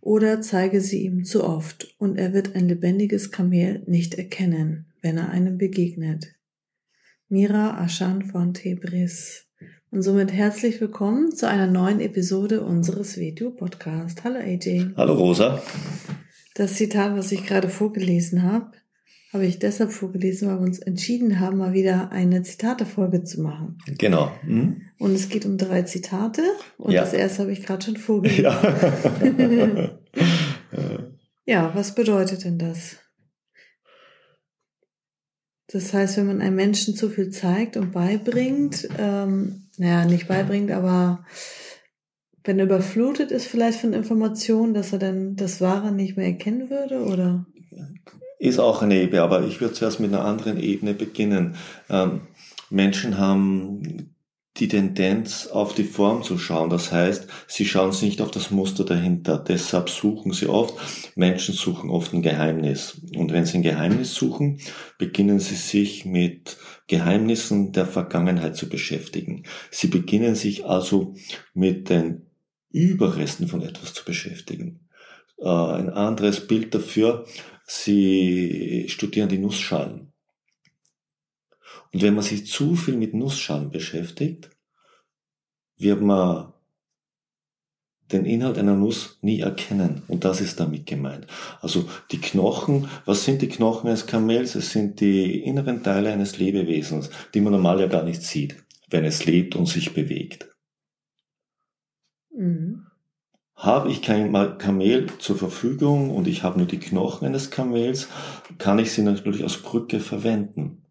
oder zeige sie ihm zu oft, und er wird ein lebendiges Kamel nicht erkennen, wenn er einem begegnet. Mira Aschan von Tebris. Und somit herzlich willkommen zu einer neuen Episode unseres Video-Podcast. Hallo AJ. Hallo Rosa. Das Zitat, was ich gerade vorgelesen habe, habe ich deshalb vorgelesen, weil wir uns entschieden haben, mal wieder eine Zitatefolge zu machen. Genau. Mhm. Und es geht um drei Zitate und ja. das erste habe ich gerade schon vorgelesen. Ja. ja, was bedeutet denn das? Das heißt, wenn man einem Menschen zu viel zeigt und beibringt, ähm, naja, nicht beibringt, aber wenn er überflutet ist vielleicht von Informationen, dass er dann das Wahre nicht mehr erkennen würde, oder? Ist auch eine Ebene, aber ich würde zuerst mit einer anderen Ebene beginnen. Ähm, Menschen haben die Tendenz, auf die Form zu schauen. Das heißt, sie schauen nicht auf das Muster dahinter. Deshalb suchen sie oft, Menschen suchen oft ein Geheimnis. Und wenn sie ein Geheimnis suchen, beginnen sie sich mit Geheimnissen der Vergangenheit zu beschäftigen. Sie beginnen sich also mit den Überresten von etwas zu beschäftigen. Äh, ein anderes Bild dafür, sie studieren die Nussschalen. Und wenn man sich zu viel mit Nussschalen beschäftigt, wird man den Inhalt einer Nuss nie erkennen. Und das ist damit gemeint. Also die Knochen, was sind die Knochen eines Kamels? Es sind die inneren Teile eines Lebewesens, die man normal ja gar nicht sieht, wenn es lebt und sich bewegt. Mhm. Habe ich kein Kamel zur Verfügung und ich habe nur die Knochen eines Kamels, kann ich sie natürlich als Brücke verwenden.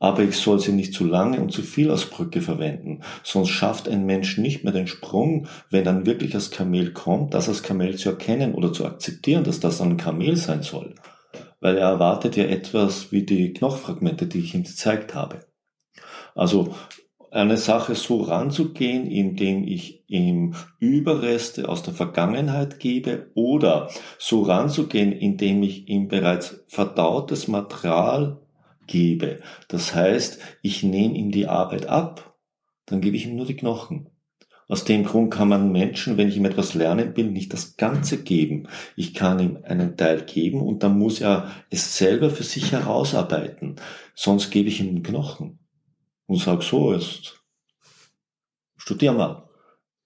Aber ich soll sie nicht zu lange und zu viel als Brücke verwenden, sonst schafft ein Mensch nicht mehr den Sprung, wenn dann wirklich das Kamel kommt, das als Kamel zu erkennen oder zu akzeptieren, dass das ein Kamel sein soll. Weil er erwartet ja etwas wie die Knochfragmente, die ich ihm gezeigt habe. Also eine Sache so ranzugehen, indem ich ihm Überreste aus der Vergangenheit gebe oder so ranzugehen, indem ich ihm bereits verdautes Material gebe. Das heißt, ich nehme ihm die Arbeit ab, dann gebe ich ihm nur die Knochen. Aus dem Grund kann man Menschen, wenn ich ihm etwas lernen will, nicht das Ganze geben. Ich kann ihm einen Teil geben und dann muss er es selber für sich herausarbeiten. Sonst gebe ich ihm Knochen und sage so, jetzt studier mal.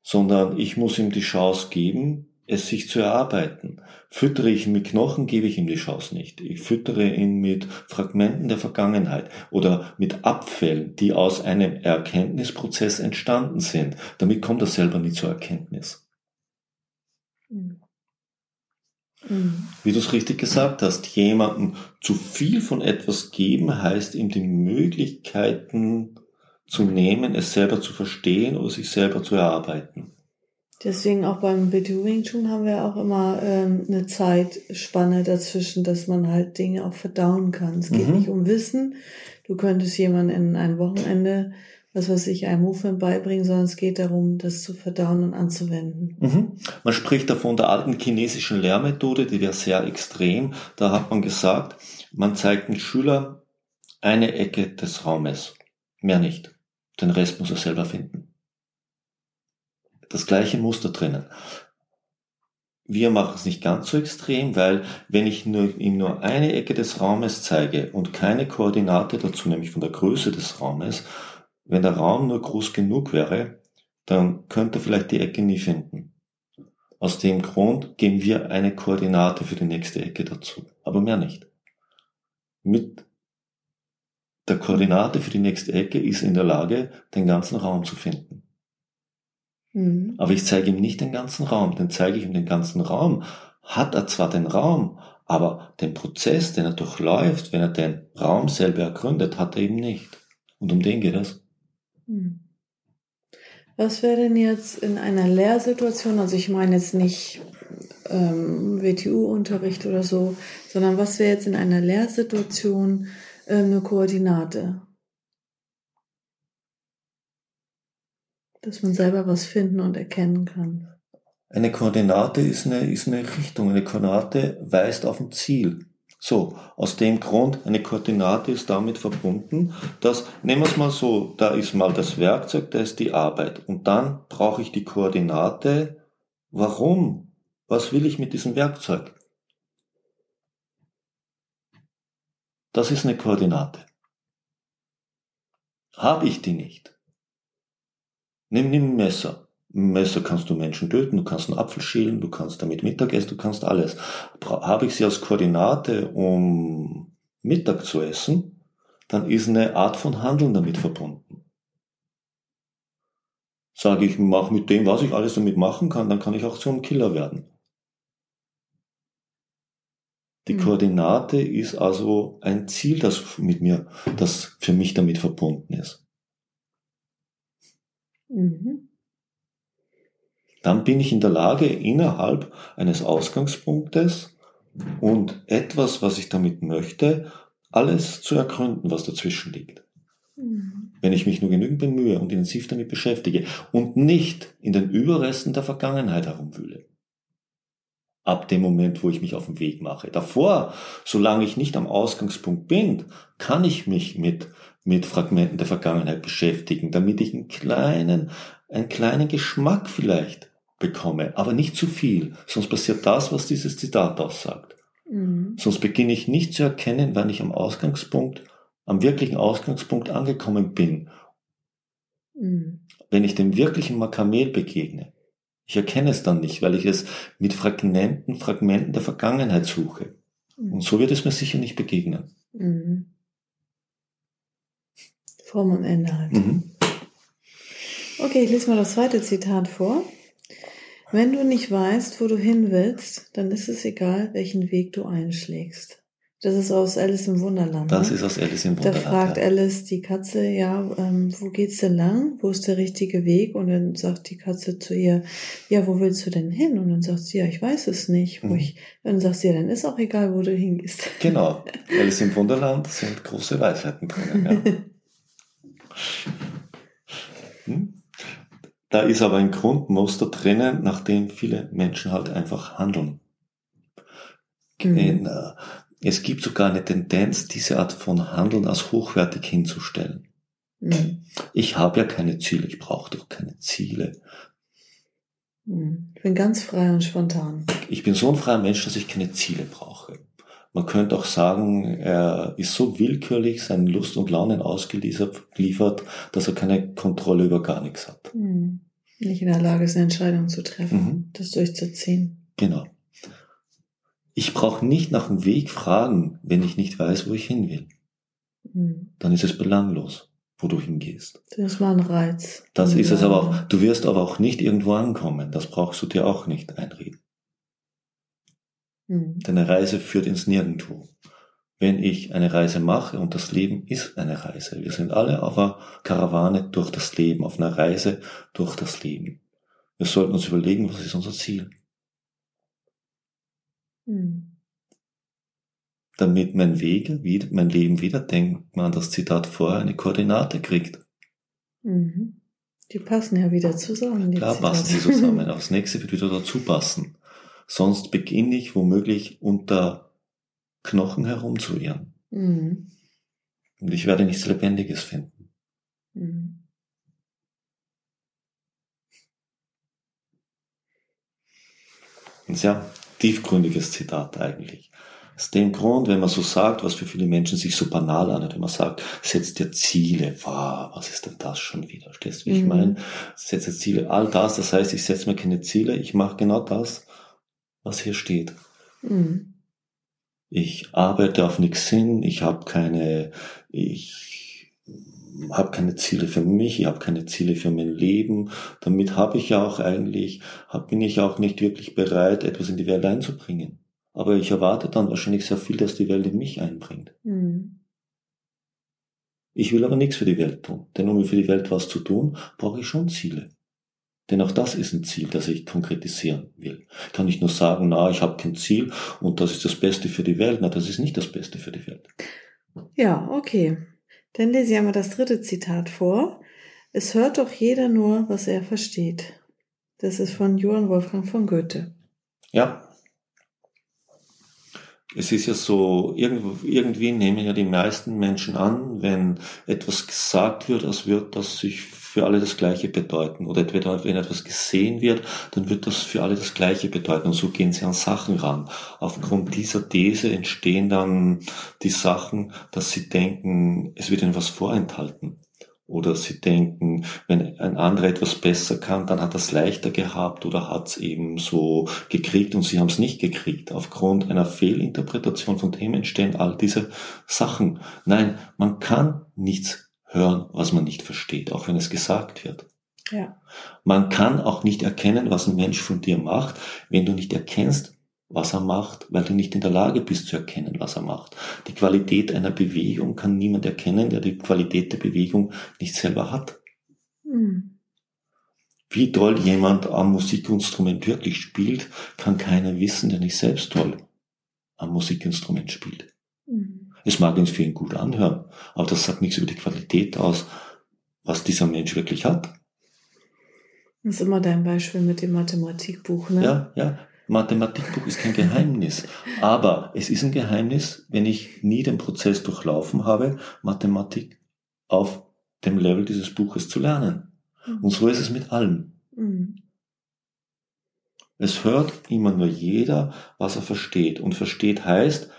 Sondern ich muss ihm die Chance geben, es sich zu erarbeiten. Füttere ich ihn mit Knochen, gebe ich ihm die Chance nicht. Ich füttere ihn mit Fragmenten der Vergangenheit oder mit Abfällen, die aus einem Erkenntnisprozess entstanden sind. Damit kommt er selber nie zur Erkenntnis. Mhm. Wie du es richtig gesagt hast, jemandem zu viel von etwas geben, heißt ihm die Möglichkeiten zu nehmen, es selber zu verstehen oder sich selber zu erarbeiten. Deswegen auch beim BTU Wing Chun haben wir auch immer ähm, eine Zeitspanne dazwischen, dass man halt Dinge auch verdauen kann. Es geht mhm. nicht um Wissen. Du könntest jemanden in ein Wochenende was weiß ich, einem Movement beibringen, sondern es geht darum, das zu verdauen und anzuwenden. Mhm. Man spricht da von der alten chinesischen Lehrmethode, die wäre sehr extrem. Da hat man gesagt, man zeigt dem Schüler eine Ecke des Raumes, mehr nicht. Den Rest muss er selber finden. Das gleiche Muster drinnen. Wir machen es nicht ganz so extrem, weil wenn ich nur, ihm nur eine Ecke des Raumes zeige und keine Koordinate dazu, nämlich von der Größe des Raumes, wenn der Raum nur groß genug wäre, dann könnte er vielleicht die Ecke nie finden. Aus dem Grund geben wir eine Koordinate für die nächste Ecke dazu, aber mehr nicht. Mit der Koordinate für die nächste Ecke ist in der Lage, den ganzen Raum zu finden. Mhm. Aber ich zeige ihm nicht den ganzen Raum, denn zeige ich ihm den ganzen Raum, hat er zwar den Raum, aber den Prozess, den er durchläuft, wenn er den Raum selber ergründet, hat er eben nicht. Und um den geht es. Hm. Was wäre denn jetzt in einer Lehrsituation, also ich meine jetzt nicht ähm, WTU-Unterricht oder so, sondern was wäre jetzt in einer Lehrsituation äh, eine Koordinate? Dass man selber was finden und erkennen kann. Eine Koordinate ist eine, ist eine Richtung. Eine Koordinate weist auf ein Ziel. So, aus dem Grund, eine Koordinate ist damit verbunden, dass, nehmen wir es mal so, da ist mal das Werkzeug, da ist die Arbeit. Und dann brauche ich die Koordinate. Warum? Was will ich mit diesem Werkzeug? Das ist eine Koordinate. Habe ich die nicht? Nimm, nimm ein Messer. Messer kannst du Menschen töten, du kannst einen Apfel schälen, du kannst damit Mittag essen, du kannst alles. Habe ich sie als Koordinate, um Mittag zu essen, dann ist eine Art von Handeln damit verbunden. Sage ich, mach mit dem, was ich alles damit machen kann, dann kann ich auch zu einem Killer werden. Die mhm. Koordinate ist also ein Ziel, das mit mir, das für mich damit verbunden ist. Mhm dann bin ich in der Lage, innerhalb eines Ausgangspunktes und etwas, was ich damit möchte, alles zu ergründen, was dazwischen liegt. Mhm. Wenn ich mich nur genügend bemühe und intensiv damit beschäftige und nicht in den Überresten der Vergangenheit herumwühle. Ab dem Moment, wo ich mich auf den Weg mache. Davor, solange ich nicht am Ausgangspunkt bin, kann ich mich mit, mit Fragmenten der Vergangenheit beschäftigen, damit ich einen kleinen, einen kleinen Geschmack vielleicht bekomme, aber nicht zu viel, sonst passiert das, was dieses Zitat aussagt. Mhm. Sonst beginne ich nicht zu erkennen, wann ich am Ausgangspunkt, am wirklichen Ausgangspunkt angekommen bin. Mhm. Wenn ich dem wirklichen Makamel begegne. Ich erkenne es dann nicht, weil ich es mit Fragmenten, Fragmenten der Vergangenheit suche. Mhm. Und so wird es mir sicher nicht begegnen. Mhm. Form und Ende halt. Mhm. Okay, ich lese mal das zweite Zitat vor. Wenn du nicht weißt, wo du hin willst, dann ist es egal, welchen Weg du einschlägst. Das ist aus Alice im Wunderland. Das ne? ist aus Alice im Wunderland. Da fragt ja. Alice die Katze, ja, ähm, wo geht's denn lang? Wo ist der richtige Weg? Und dann sagt die Katze zu ihr, ja, wo willst du denn hin? Und dann sagt sie, ja, ich weiß es nicht. Wo mhm. ich, dann sagt sie, ja, dann ist auch egal, wo du hingehst. Genau. Alice im Wunderland sind große Weisheiten drin. Ja. Da ist aber ein Grundmuster drinnen, nach dem viele Menschen halt einfach handeln. Mhm. Äh, es gibt sogar eine Tendenz, diese Art von Handeln als hochwertig hinzustellen. Mhm. Ich habe ja keine Ziele, ich brauche doch keine Ziele. Mhm. Ich bin ganz frei und spontan. Ich bin so ein freier Mensch, dass ich keine Ziele brauche. Man könnte auch sagen, er ist so willkürlich seinen Lust und Launen ausgeliefert, dass er keine Kontrolle über gar nichts hat. Mhm. Nicht in der Lage ist, eine Entscheidung zu treffen, mhm. das durchzuziehen. Genau. Ich brauche nicht nach dem Weg fragen, wenn ich nicht weiß, wo ich hin will. Mhm. Dann ist es belanglos, wo du hingehst. Das ist mal ein Reiz. Das ist es aber auch. Du wirst aber auch nicht irgendwo ankommen. Das brauchst du dir auch nicht einreden. Mhm. Deine Reise führt ins Nirgendwo. Wenn ich eine Reise mache, und das Leben ist eine Reise, wir sind alle auf einer Karawane durch das Leben, auf einer Reise durch das Leben. Wir sollten uns überlegen, was ist unser Ziel? Mhm. Damit mein Weg, mein Leben wieder, denkt man an das Zitat vorher, eine Koordinate kriegt. Mhm. Die passen ja wieder zusammen. Klar Zitate. passen sie zusammen, aber das nächste wird wieder dazu passen. Sonst beginne ich womöglich unter Knochen herumzuirren. Mhm. Und ich werde nichts Lebendiges finden. Mhm. Ein sehr tiefgründiges Zitat eigentlich. Aus dem Grund, wenn man so sagt, was für viele Menschen sich so banal anhört, wenn man sagt, setzt dir Ziele, wow, was ist denn das schon wieder? Stehst du, wie mhm. ich meine? Setze Ziele, all das, das heißt, ich setze mir keine Ziele, ich mache genau das, was hier steht. Mhm. Ich arbeite auf nichts hin, ich habe keine, ich habe keine Ziele für mich, ich habe keine Ziele für mein Leben. Damit habe ich ja auch eigentlich, hab, bin ich auch nicht wirklich bereit, etwas in die Welt einzubringen. Aber ich erwarte dann wahrscheinlich sehr viel, dass die Welt in mich einbringt. Mhm. Ich will aber nichts für die Welt tun. Denn um für die Welt was zu tun, brauche ich schon Ziele. Denn auch das ist ein Ziel, das ich konkretisieren will. Ich kann nicht nur sagen, na, ich habe kein Ziel und das ist das Beste für die Welt. Na, das ist nicht das Beste für die Welt. Ja, okay. Dann lese ich einmal das dritte Zitat vor. Es hört doch jeder nur, was er versteht. Das ist von Johann Wolfgang von Goethe. Ja. Es ist ja so, irgendwie nehmen ja die meisten Menschen an, wenn etwas gesagt wird, als wird das sich für alle das Gleiche bedeuten. Oder wenn etwas gesehen wird, dann wird das für alle das Gleiche bedeuten. Und so gehen sie an Sachen ran. Aufgrund dieser These entstehen dann die Sachen, dass sie denken, es wird ihnen was vorenthalten. Oder sie denken, wenn ein anderer etwas besser kann, dann hat er es leichter gehabt oder hat es eben so gekriegt und sie haben es nicht gekriegt. Aufgrund einer Fehlinterpretation von dem entstehen all diese Sachen. Nein, man kann nichts hören, was man nicht versteht, auch wenn es gesagt wird. Ja. Man kann auch nicht erkennen, was ein Mensch von dir macht, wenn du nicht erkennst, was er macht, weil du nicht in der Lage bist zu erkennen, was er macht. Die Qualität einer Bewegung kann niemand erkennen, der die Qualität der Bewegung nicht selber hat. Mhm. Wie toll jemand am Musikinstrument wirklich spielt, kann keiner wissen, der nicht selbst toll am Musikinstrument spielt. Mhm. Es mag uns für ihn gut anhören, aber das sagt nichts über die Qualität aus, was dieser Mensch wirklich hat. Das ist immer dein Beispiel mit dem Mathematikbuch, ne? Ja, ja. Mathematikbuch ist kein Geheimnis. Aber es ist ein Geheimnis, wenn ich nie den Prozess durchlaufen habe, Mathematik auf dem Level dieses Buches zu lernen. Mhm. Und so ist es mit allem. Mhm. Es hört immer nur jeder, was er versteht. Und versteht heißt,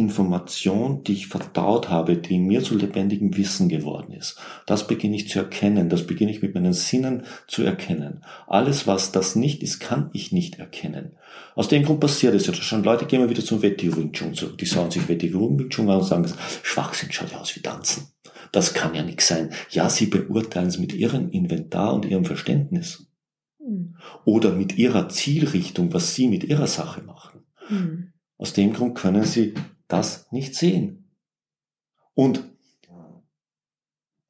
Information, die ich verdaut habe, die mir zu lebendigem Wissen geworden ist. Das beginne ich zu erkennen, das beginne ich mit meinen Sinnen zu erkennen. Alles, was das nicht ist, kann ich nicht erkennen. Aus dem Grund passiert es ja schon. Leute gehen mal wieder zum Wetti Wing Chun zurück. Die schauen sich Wetti Wing Chun an und sagen, Schwachsinn schaut ja aus wie Tanzen. Das kann ja nichts sein. Ja, sie beurteilen es mit ihrem Inventar und ihrem Verständnis. Mhm. Oder mit ihrer Zielrichtung, was sie mit ihrer Sache machen. Mhm. Aus dem Grund können sie das nicht sehen. Und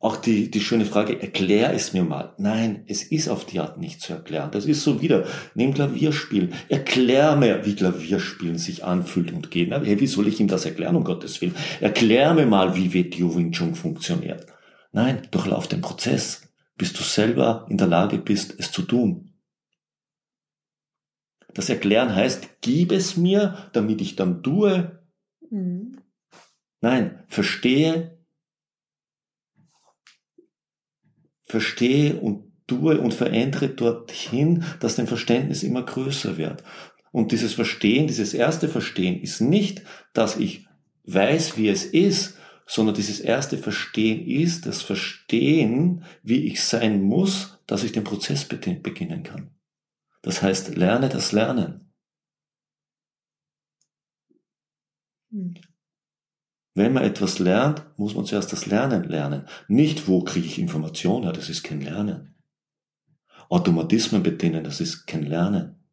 auch die, die schöne Frage, erklär es mir mal. Nein, es ist auf die Art nicht zu erklären. Das ist so wieder, nimm Klavierspielen. Erklär mir, wie Klavierspielen sich anfühlt und geht. hey, wie soll ich ihm das erklären, um Gottes Willen? Erklär mir mal, wie Video Wing funktioniert. Nein, durchlauf den Prozess, bis du selber in der Lage bist, es zu tun. Das Erklären heißt, gib es mir, damit ich dann tue, Mhm. Nein, verstehe, verstehe und tue und verändere dorthin, dass dein Verständnis immer größer wird. Und dieses Verstehen, dieses erste Verstehen ist nicht, dass ich weiß, wie es ist, sondern dieses erste Verstehen ist das Verstehen, wie ich sein muss, dass ich den Prozess beginnen kann. Das heißt, lerne das Lernen. Hm. Wenn man etwas lernt, muss man zuerst das Lernen lernen. Nicht, wo kriege ich Informationen, das ist kein Lernen. Automatismen bedienen, das ist kein Lernen.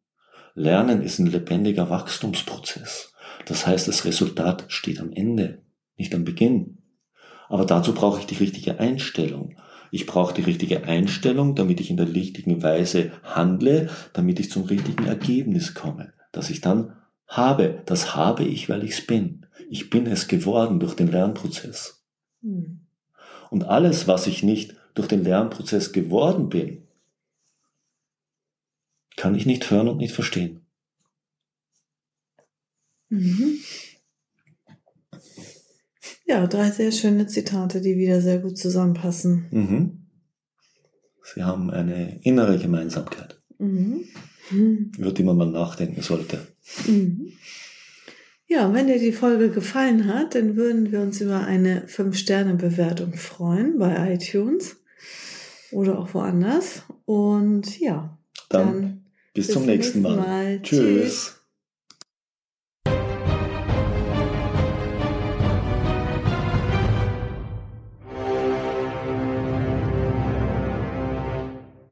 Lernen ist ein lebendiger Wachstumsprozess. Das heißt, das Resultat steht am Ende, nicht am Beginn. Aber dazu brauche ich die richtige Einstellung. Ich brauche die richtige Einstellung, damit ich in der richtigen Weise handle, damit ich zum richtigen Ergebnis komme, dass ich dann habe, das habe ich, weil ich es bin. Ich bin es geworden durch den Lernprozess. Hm. Und alles, was ich nicht durch den Lernprozess geworden bin, kann ich nicht hören und nicht verstehen. Mhm. Ja, drei sehr schöne Zitate, die wieder sehr gut zusammenpassen. Mhm. Sie haben eine innere Gemeinsamkeit, mhm. über die man mal nachdenken sollte. Mhm. Ja, wenn dir die Folge gefallen hat, dann würden wir uns über eine 5-Sterne-Bewertung freuen bei iTunes oder auch woanders. Und ja, dann, dann bis, bis zum nächsten Mal. Mal. Tschüss. Tschüss.